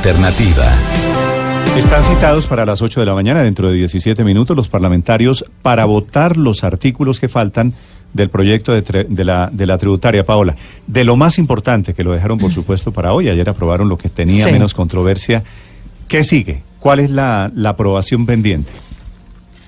alternativa. Están citados para las 8 de la mañana, dentro de 17 minutos, los parlamentarios para votar los artículos que faltan del proyecto de, la, de la tributaria, Paola. De lo más importante, que lo dejaron por supuesto para hoy, ayer aprobaron lo que tenía menos controversia. ¿Qué sigue? ¿Cuál es la, la aprobación pendiente?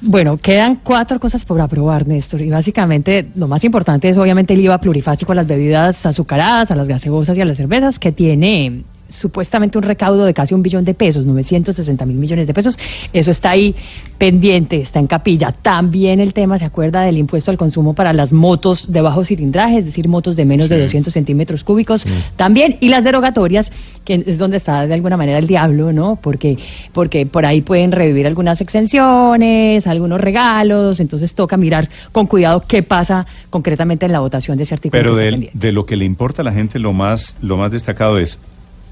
Bueno, quedan cuatro cosas por aprobar, Néstor, y básicamente lo más importante es obviamente el IVA plurifásico a las bebidas azucaradas, a las gaseosas y a las cervezas, que tiene supuestamente un recaudo de casi un billón de pesos, 960 mil millones de pesos. Eso está ahí pendiente, está en capilla. También el tema, ¿se acuerda del impuesto al consumo para las motos de bajo cilindraje, es decir, motos de menos de 200 centímetros cúbicos? También, y las derogatorias, que es donde está de alguna manera el diablo, ¿no? Porque, porque por ahí pueden revivir algunas exenciones, algunos regalos, entonces toca mirar con cuidado qué pasa concretamente en la votación de ese artículo. Pero de, de lo que le importa a la gente, lo más, lo más destacado es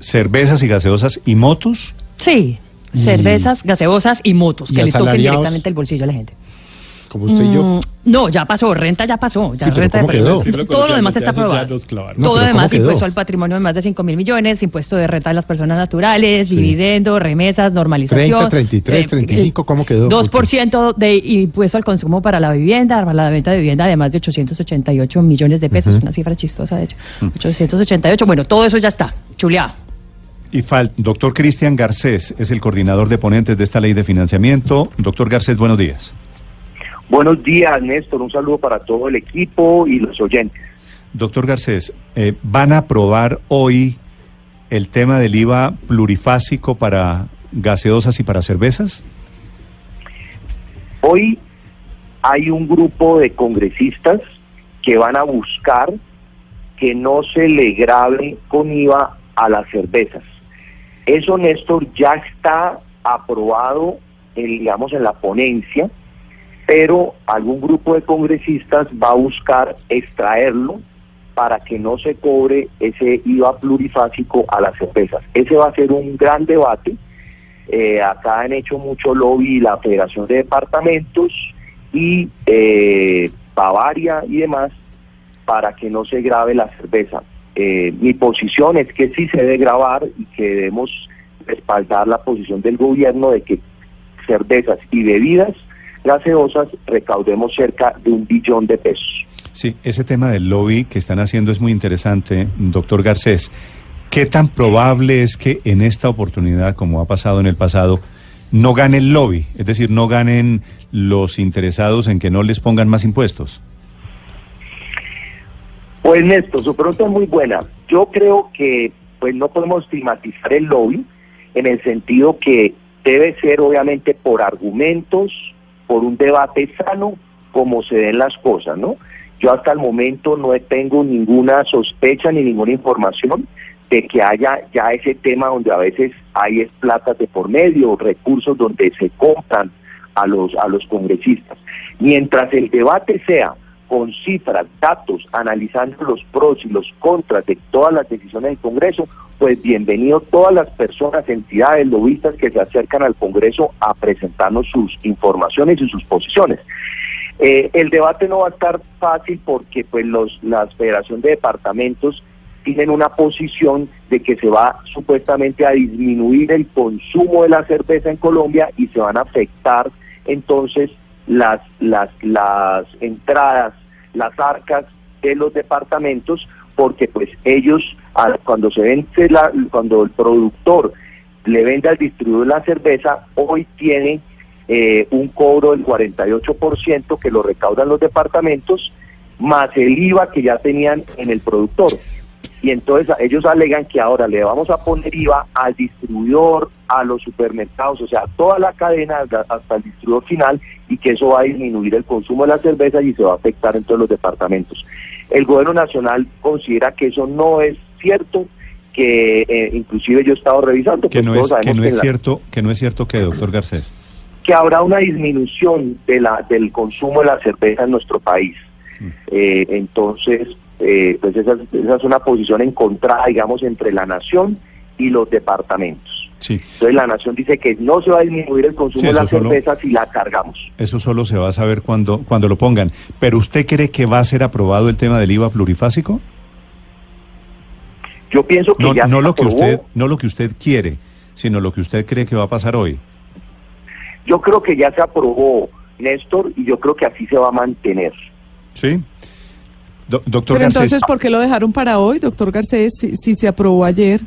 cervezas y gaseosas y motos. Sí, cervezas, gaseosas y motos, que le toquen directamente el bolsillo a la gente. Como usted y yo. Mm, no, ya pasó, renta ya pasó. Ya renta quedó? Todo lo demás está aprobado. Todo lo demás, impuesto al patrimonio de más de 5 mil millones, impuesto de renta de las personas naturales, dividendo, remesas, normalización. 30, 33, 35, ¿cómo quedó? 2% de impuesto al consumo para la vivienda, para la venta de vivienda de más de 888 millones de pesos, una cifra chistosa de hecho. 888, mm. bueno, todo eso ya está, chuleado. Y fal doctor Cristian Garcés es el coordinador de ponentes de esta ley de financiamiento. Doctor Garcés, buenos días. Buenos días, Néstor. Un saludo para todo el equipo y los oyentes. Doctor Garcés, eh, ¿van a aprobar hoy el tema del IVA plurifásico para gaseosas y para cervezas? Hoy hay un grupo de congresistas que van a buscar que no se le grave con IVA a las cervezas. Eso, Néstor, ya está aprobado, en, digamos, en la ponencia, pero algún grupo de congresistas va a buscar extraerlo para que no se cobre ese IVA plurifásico a las cervezas. Ese va a ser un gran debate. Eh, acá han hecho mucho lobby la Federación de Departamentos y eh, Bavaria y demás para que no se grave la cerveza. Eh, mi posición es que sí se debe grabar y que debemos respaldar la posición del gobierno de que cervezas y bebidas gaseosas recaudemos cerca de un billón de pesos. Sí, ese tema del lobby que están haciendo es muy interesante, doctor Garcés. ¿Qué tan probable es que en esta oportunidad, como ha pasado en el pasado, no gane el lobby? Es decir, no ganen los interesados en que no les pongan más impuestos. Pues Néstor, su pregunta es muy buena. Yo creo que pues no podemos estigmatizar el lobby en el sentido que debe ser obviamente por argumentos, por un debate sano, como se den las cosas, ¿no? Yo hasta el momento no tengo ninguna sospecha ni ninguna información de que haya ya ese tema donde a veces hay plata de por medio, recursos donde se compran a los a los congresistas. Mientras el debate sea con cifras, datos, analizando los pros y los contras de todas las decisiones del Congreso, pues bienvenido todas las personas, entidades, lobistas que se acercan al Congreso a presentarnos sus informaciones y sus posiciones. Eh, el debate no va a estar fácil porque pues los, las federación de departamentos tienen una posición de que se va supuestamente a disminuir el consumo de la cerveza en Colombia y se van a afectar entonces las, las, las entradas, las arcas de los departamentos, porque pues ellos cuando se vende la, cuando el productor le vende al distribuidor la cerveza, hoy tiene eh, un cobro del 48% que lo recaudan los departamentos, más el IVA que ya tenían en el productor y entonces ellos alegan que ahora le vamos a poner IVA al distribuidor, a los supermercados, o sea, toda la cadena hasta el distribuidor final y que eso va a disminuir el consumo de la cerveza y se va a afectar en todos los departamentos. El gobierno nacional considera que eso no es cierto, que eh, inclusive yo he estado revisando. Que pues no es, que no es cierto, que no es cierto que, doctor Garcés. Que habrá una disminución de la, del consumo de la cerveza en nuestro país. Mm. Eh, entonces, eh, pues esa, es una posición encontrada, digamos, entre la nación y los departamentos. Entonces la nación dice que no se va a disminuir el consumo de la cerveza si la cargamos. Eso solo se va a saber cuando, cuando lo pongan. ¿Pero usted cree que va a ser aprobado el tema del IVA plurifásico? Yo pienso que no, ya no lo que usted no lo que usted quiere, sino lo que usted cree que va a pasar hoy. Yo creo que ya se aprobó, Néstor, y yo creo que así se va a mantener. Sí. Doctor Pero entonces, ¿por qué lo dejaron para hoy, doctor Garcés, si, se aprobó ayer?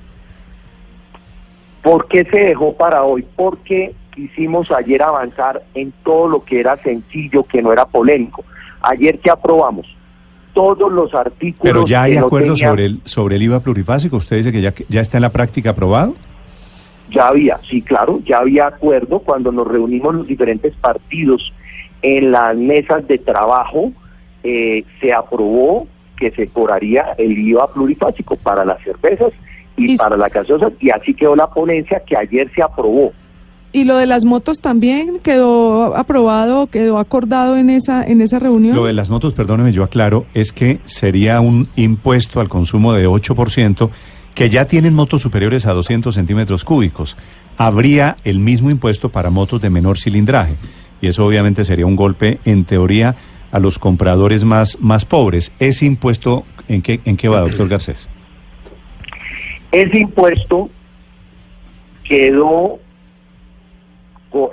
¿Por qué se dejó para hoy? Porque quisimos ayer avanzar en todo lo que era sencillo, que no era polémico. Ayer que aprobamos todos los artículos. Pero ya hay acuerdo sobre el sobre el IVA plurifásico. Usted dice que ya ya está en la práctica aprobado. Ya había, sí, claro, ya había acuerdo cuando nos reunimos los diferentes partidos en las mesas de trabajo. Eh, se aprobó que se cobraría el IVA plurifásico para las cervezas y, para las gaseosas y así quedó la ponencia que ayer se aprobó. ¿Y lo de las motos también quedó aprobado, quedó acordado en esa, en esa reunión? Lo de las motos, perdóneme, yo aclaro, es que sería un impuesto al consumo de 8% que ya tienen motos superiores a 200 centímetros cúbicos. Habría el mismo impuesto para motos de menor cilindraje. Y eso obviamente sería un golpe, en teoría, a los compradores más, más pobres. ¿Ese impuesto en qué, en qué va, doctor Garcés? Ese impuesto quedó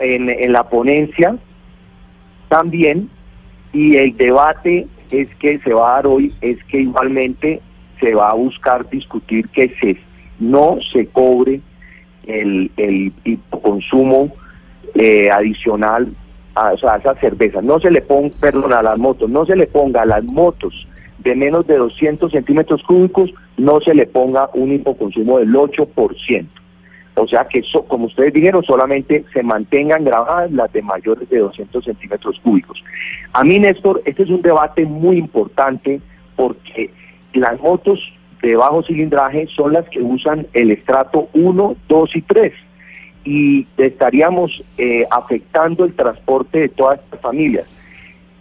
en, la ponencia también y el debate es que se va a dar hoy es que igualmente se va a buscar discutir que se no se cobre el, el consumo eh, adicional a, o esas cervezas. No se le ponga, perdón, a las motos, no se le ponga a las motos de menos de 200 centímetros cúbicos, no se le ponga un hipoconsumo del 8%. O sea que, como ustedes dijeron, solamente se mantengan grabadas las de mayores de 200 centímetros cúbicos. A mí, Néstor, este es un debate muy importante porque las motos de bajo cilindraje son las que usan el estrato 1, 2 y 3 y estaríamos eh, afectando el transporte de todas estas familias.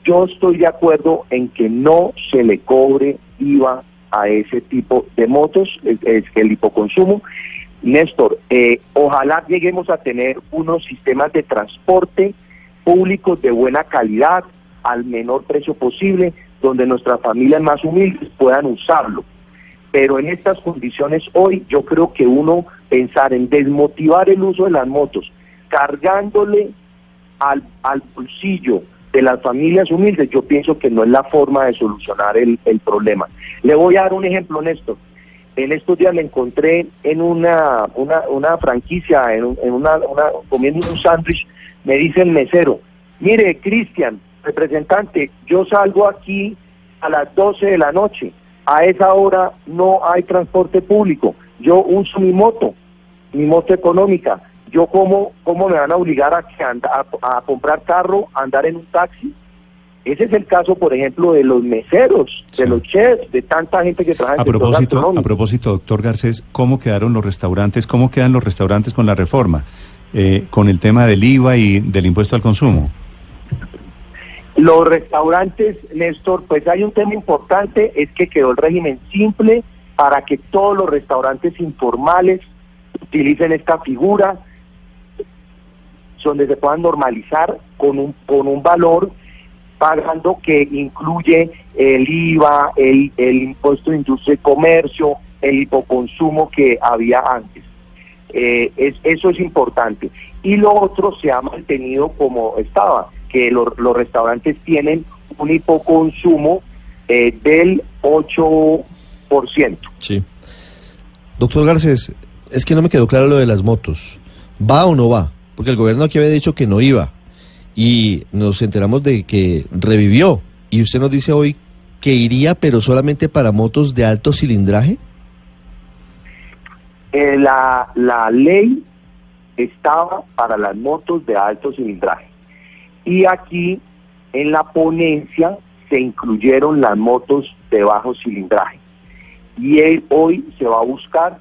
Yo estoy de acuerdo en que no se le cobre IVA a ese tipo de motos, es el hipoconsumo, Néstor, eh, ojalá lleguemos a tener unos sistemas de transporte públicos de buena calidad, al menor precio posible, donde nuestras familias más humildes puedan usarlo. Pero en estas condiciones hoy yo creo que uno pensar en desmotivar el uso de las motos, cargándole al, al bolsillo de las familias humildes, yo pienso que no es la forma de solucionar el, el problema. Le voy a dar un ejemplo, Néstor en estos días me encontré en una, una, franquicia, en, una, una, comiendo un sándwich, me dice el mesero, mire, Cristian, representante, yo salgo aquí a las 12 de la noche, a esa hora no hay transporte público, yo uso mi moto, mi moto económica, yo cómo, cómo me van a obligar a, a, a comprar carro, a andar en un taxi, ese es el caso, por ejemplo, de los meseros, de los chefs, de tanta gente que trabaja en a propósito, A propósito, doctor Garcés, ¿cómo quedaron los restaurantes? ¿Cómo quedan los restaurantes con la reforma? Eh, con el tema del IVA y del impuesto al consumo. Los restaurantes, Néstor, pues hay un tema importante, es que quedó el régimen simple para que todos los restaurantes informales utilicen esta figura, donde se puedan normalizar con un, con un valor pagando que incluye el IVA, el, impuesto de industria y comercio, el hipoconsumo que había antes. Eh, es, eso es importante. Y lo otro se ha mantenido como estaba, que los restaurantes tienen un hipoconsumo eh, del 8%. Sí. Doctor Garcés, es que no me quedó claro lo de las motos. ¿Va o no va? Porque el gobierno aquí había dicho que no iba y nos enteramos de que revivió. Y usted nos dice hoy que iría, pero solamente para motos de alto cilindraje. Eh, la, la ley estaba para las motos de alto cilindraje. Y aquí en la ponencia se incluyeron las motos de bajo cilindraje. Y hoy se va a buscar,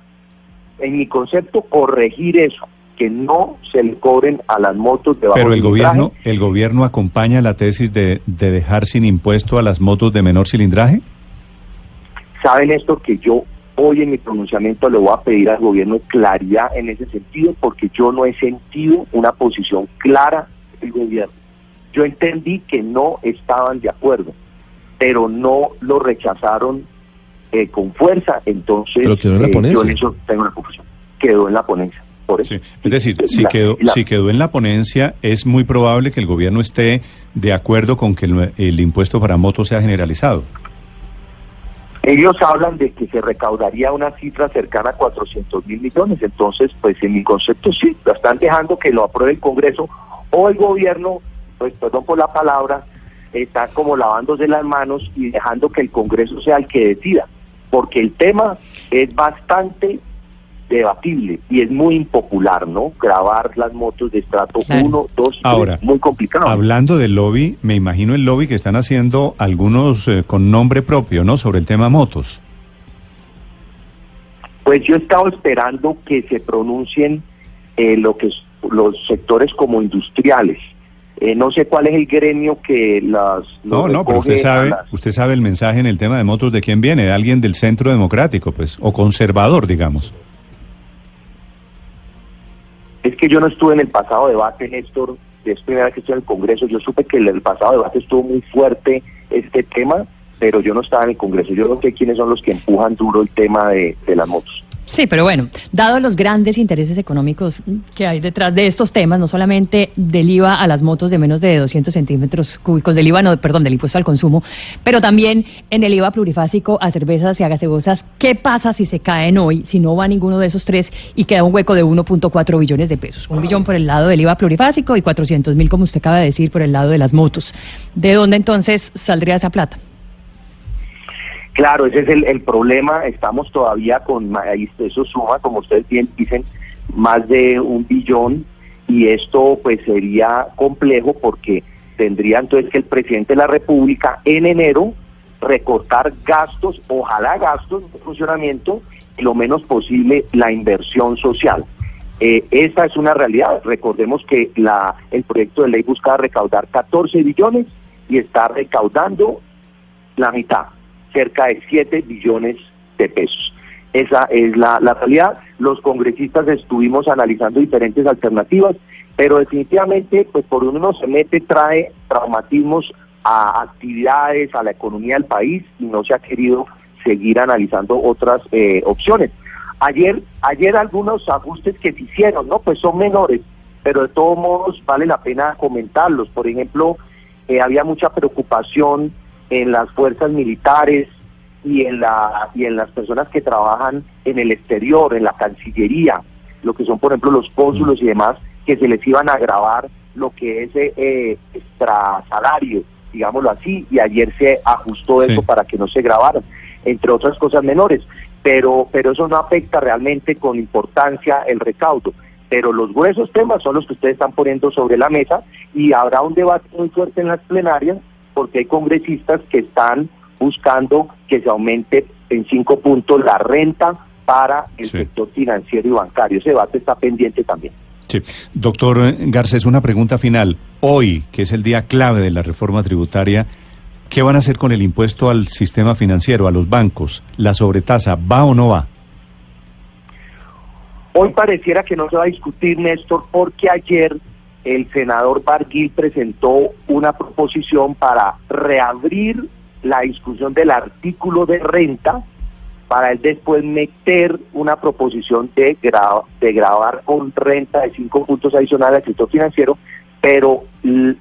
en mi concepto, corregir eso que no se le cobren a las motos de bajo Pero el gobierno, el gobierno acompaña la tesis de, de dejar sin impuesto a las motos de menor cilindraje. Saben esto que yo hoy en mi pronunciamiento le voy a pedir al gobierno claridad en ese sentido porque yo no he sentido una posición clara del gobierno. Yo entendí que no estaban de acuerdo, pero no lo rechazaron eh, con fuerza, entonces pero quedó en la ponencia. Eh, yo en eso tengo una confusión. Quedó en la ponencia. Por eso. Es decir, si, quedó, si quedó en la ponencia, es muy probable que el gobierno esté de acuerdo con que el, impuesto para motos sea generalizado. Ellos hablan de que se recaudaría una cifra cercana a 400 mil millones, entonces, pues en mi concepto sí, lo están dejando que lo apruebe el Congreso o el gobierno, pues perdón por la palabra, está como lavándose las manos y dejando que el Congreso sea el que decida, porque el tema es bastante debatible y es muy impopular, ¿no? Grabar las motos de estrato 1, 2 Ahora, muy complicado. Hablando del lobby, me imagino el lobby que están haciendo algunos eh, con nombre propio, ¿no? Sobre el tema motos. Pues yo he estado esperando que se pronuncien eh, lo que los sectores como industriales. Eh, no sé cuál es el gremio que las... No, no, pero usted sabe, usted sabe el mensaje en el tema de motos de quién viene, de alguien del centro democrático, pues, o conservador, digamos. Es que yo no estuve en el pasado debate, Néstor, es primera vez que estoy en el Congreso, yo supe que en el pasado debate estuvo muy fuerte este tema, pero yo no estaba en el Congreso, yo no sé quiénes son los que empujan duro el tema de las motos. Sí, pero bueno, dado los grandes intereses económicos que hay detrás de estos temas, no solamente del IVA a las motos de menos de 200 centímetros cúbicos, del IVA, no, perdón, del impuesto al consumo, pero también en el IVA plurifásico a cervezas y a gaseosas, ¿qué pasa si se caen hoy, si no va ninguno de esos tres y queda un hueco de 1.4 billones de pesos? Un billón por el lado del IVA plurifásico y 400 mil, como usted acaba de decir, por el lado de las motos. ¿De dónde entonces saldría esa plata? Claro, ese es el, problema. Estamos todavía con, eso suma, como ustedes bien dicen, más de un billón y esto pues sería complejo porque tendría entonces que el presidente de la República en enero recortar gastos, ojalá gastos de funcionamiento lo menos posible la inversión social. Eh, esa es una realidad. Recordemos que la, el proyecto de ley busca recaudar 14 billones y está recaudando la mitad cerca de 7 billones de pesos. Esa es la, realidad. Los congresistas estuvimos analizando diferentes alternativas, pero definitivamente, pues por uno se mete, trae traumatismos a actividades, a la economía del país y no se ha querido seguir analizando otras eh, opciones. Ayer, ayer algunos ajustes que se hicieron, ¿no? Pues son menores, pero de todos modos vale la pena comentarlos. Por ejemplo, eh, había mucha preocupación en las fuerzas militares y en, la, y en las personas que trabajan en el exterior, en la Cancillería, lo que son, por ejemplo, los cónsulos y demás, que se les iban a grabar lo que es eh, extra salario, digámoslo así, y ayer se ajustó eso para que no se grabaran, entre otras cosas menores. Pero, pero eso no afecta realmente con importancia el recaudo. Pero los gruesos temas son los que ustedes están poniendo sobre la mesa y habrá un debate muy fuerte en las plenarias porque hay congresistas que están buscando que se aumente en cinco puntos la renta para el sector financiero y bancario. Ese debate está pendiente también. Sí. Doctor Garcés, una pregunta final. Hoy, que es el día clave de la reforma tributaria, ¿qué van a hacer con el impuesto al sistema financiero, a los bancos? ¿La sobretasa va o no va? Hoy pareciera que no se va a discutir, Néstor, porque ayer el senador Barguil presentó una proposición para reabrir la discusión del artículo de renta para él después meter una proposición de, grabar con renta de cinco puntos adicionales al sector financiero, pero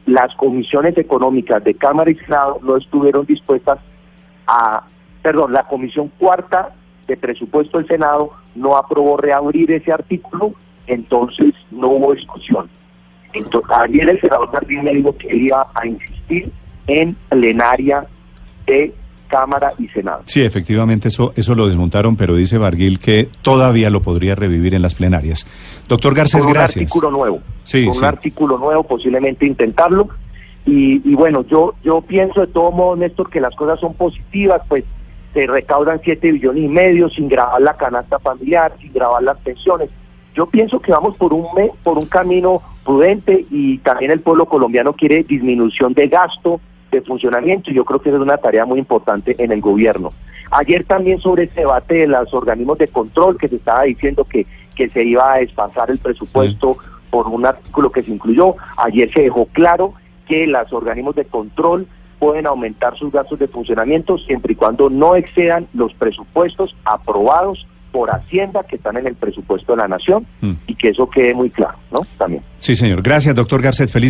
las comisiones económicas de Cámara y Senado no estuvieron dispuestas a, perdón, la comisión cuarta de presupuesto del Senado no aprobó reabrir ese artículo, entonces no hubo discusión. Ayer el senador también me dijo que iba a insistir en plenaria de Cámara y Senado. Sí, efectivamente, eso, eso lo desmontaron, pero dice Barguil que todavía lo podría revivir en las plenarias. Doctor Garcés, con un artículo nuevo. Sí, con un artículo nuevo, posiblemente intentarlo. Y, y bueno, yo, yo pienso de todo modo, Néstor, que las cosas son positivas, pues se recaudan 7 billones y medio sin grabar la canasta familiar, sin grabar las pensiones. Yo pienso que vamos por un, por un camino prudente y también el pueblo colombiano quiere disminución de gasto, de funcionamiento y yo creo que esa es una tarea muy importante en el gobierno. Ayer también sobre ese debate de los organismos de control que se estaba diciendo que, que se iba a despasar el presupuesto por un artículo que se incluyó, ayer se dejó claro que los organismos de control pueden aumentar sus gastos de funcionamiento siempre y cuando no excedan los presupuestos aprobados por Hacienda que están en el presupuesto de la Nación Mm. y que eso quede muy claro, ¿no? También. Sí, señor. Gracias, doctor Garcet. Feliz.